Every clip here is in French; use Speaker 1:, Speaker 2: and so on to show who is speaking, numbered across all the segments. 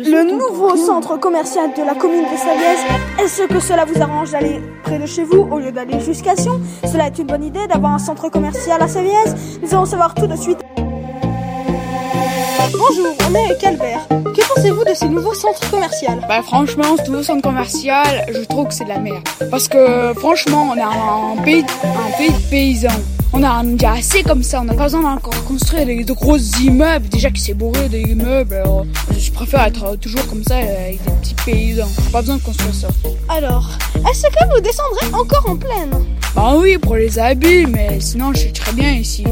Speaker 1: Le nouveau centre commercial de la commune de Savièse, est-ce que cela vous arrange d'aller près de chez vous au lieu d'aller jusqu'à Sion? Cela est une bonne idée d'avoir un centre commercial à Savièse Nous allons savoir tout de suite. Bonjour, on est avec Albert. Que pensez-vous de ce nouveau centre commercial?
Speaker 2: Bah franchement, ce nouveau centre commercial, je trouve que c'est de la merde. Parce que franchement, on a un pays, un pays de paysans. On a déjà assez comme ça, on n'a pas besoin d'encore construire des, de gros immeubles. Déjà qui s'est bourré des immeubles, alors je préfère être toujours comme ça avec des petits paysans. Pas besoin de construire ça.
Speaker 1: Alors, est-ce que vous descendrez encore en plaine?
Speaker 2: Bah oui, pour les habits, mais sinon je suis très bien ici.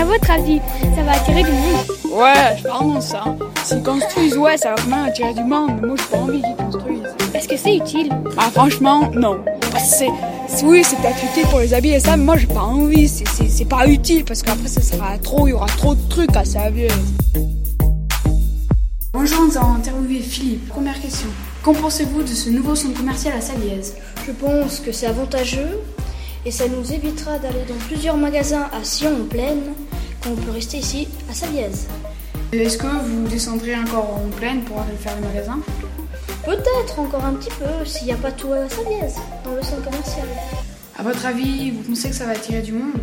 Speaker 3: À votre avis, ça va attirer du monde?
Speaker 2: Ouais, je pense ça. S'ils construisent, ouais, ça va vraiment attirer du monde, mais moi j'ai pas envie qu'ils construisent.
Speaker 3: Est-ce que c'est utile?
Speaker 2: Ah franchement, non. C'est, c'est- oui, c'est peut-être utile pour les habits et ça, mais moi j'ai pas envie. C'est, pas utile parce qu'après ça sera trop, il y aura trop de trucs à servir.
Speaker 4: Bonjour, nous allons interviewer Philippe. Première question. Qu'en pensez-vous de ce nouveau centre commercial à Salièze?
Speaker 5: Je pense que c'est avantageux et ça nous évitera d'aller dans plusieurs magasins à Sion en plaine quand on peut rester ici à Savièse.
Speaker 4: Est-ce que vous descendrez encore en plaine pour aller faire les magasins?
Speaker 5: Peut-être encore un petit peu s'il n'y a pas tout à Savièse dans le centre commercial.
Speaker 4: À votre avis, vous pensez que ça va attirer du monde?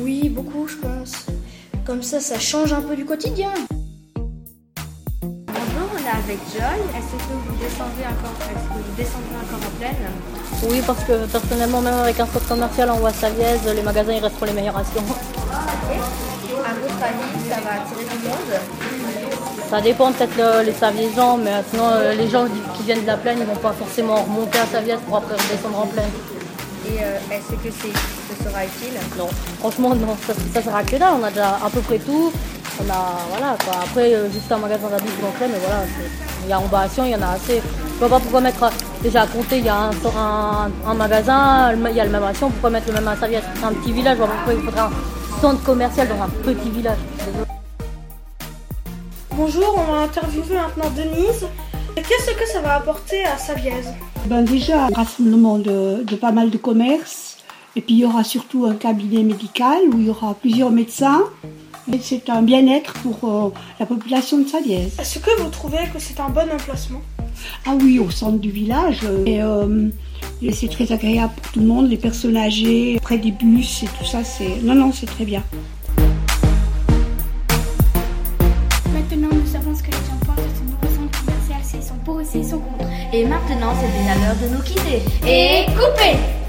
Speaker 5: Oui, beaucoup je pense. Comme ça, ça change un peu du quotidien.
Speaker 6: Bonjour, on est avec Joy. Est-ce que vous descendez encore, est-ce que vous descendrez encore en plaine
Speaker 7: Oui, parce que personnellement, même avec un centre commercial en Voie-Savièse, les magasins ils resteront les meilleurs à Sion.
Speaker 6: À votre avis, ça va attirer du monde?
Speaker 7: Ça dépend peut-être le- les Saviésans, mais sinon euh, les gens qui- viennent de la plaine, ils vont pas forcément remonter à Savièse pour après redescendre en plaine.
Speaker 6: Et euh, est-ce que c'est, ce sera utile?
Speaker 7: Non, franchement non, ça, ça sert à que dalle, on a déjà à peu près tout. On a, voilà quoi. Après, euh, juste un magasin d'habits en plaine, mais voilà, il y a en il y en a assez. Je vois pas pourquoi mettre, déjà à compter, il y a un, un, un magasin, il y a le même à Sion, pourquoi mettre le même à Savièse C'est un petit village, je vois pas pourquoi il faudrait un centre commercial dans un petit village. Désolé.
Speaker 1: Bonjour, on va interviewer maintenant Denise. Qu'est-ce que ça va apporter à Savièse
Speaker 8: Ben déjà, un rassemblement de, de pas mal de commerces. Et puis il y aura surtout un cabinet médical où il y aura plusieurs médecins. C'est un bien-être pour euh, la population de Salièze.
Speaker 1: Est-ce que vous trouvez que c'est un bon emplacement?
Speaker 8: Ah oui, au centre du village. Et, euh, et c'est très agréable pour tout le monde, les personnes âgées, près des bus et tout ça. C'est Non, non, c'est très bien.
Speaker 6: Et maintenant, c'est bien l'heure de nous quitter. Et couper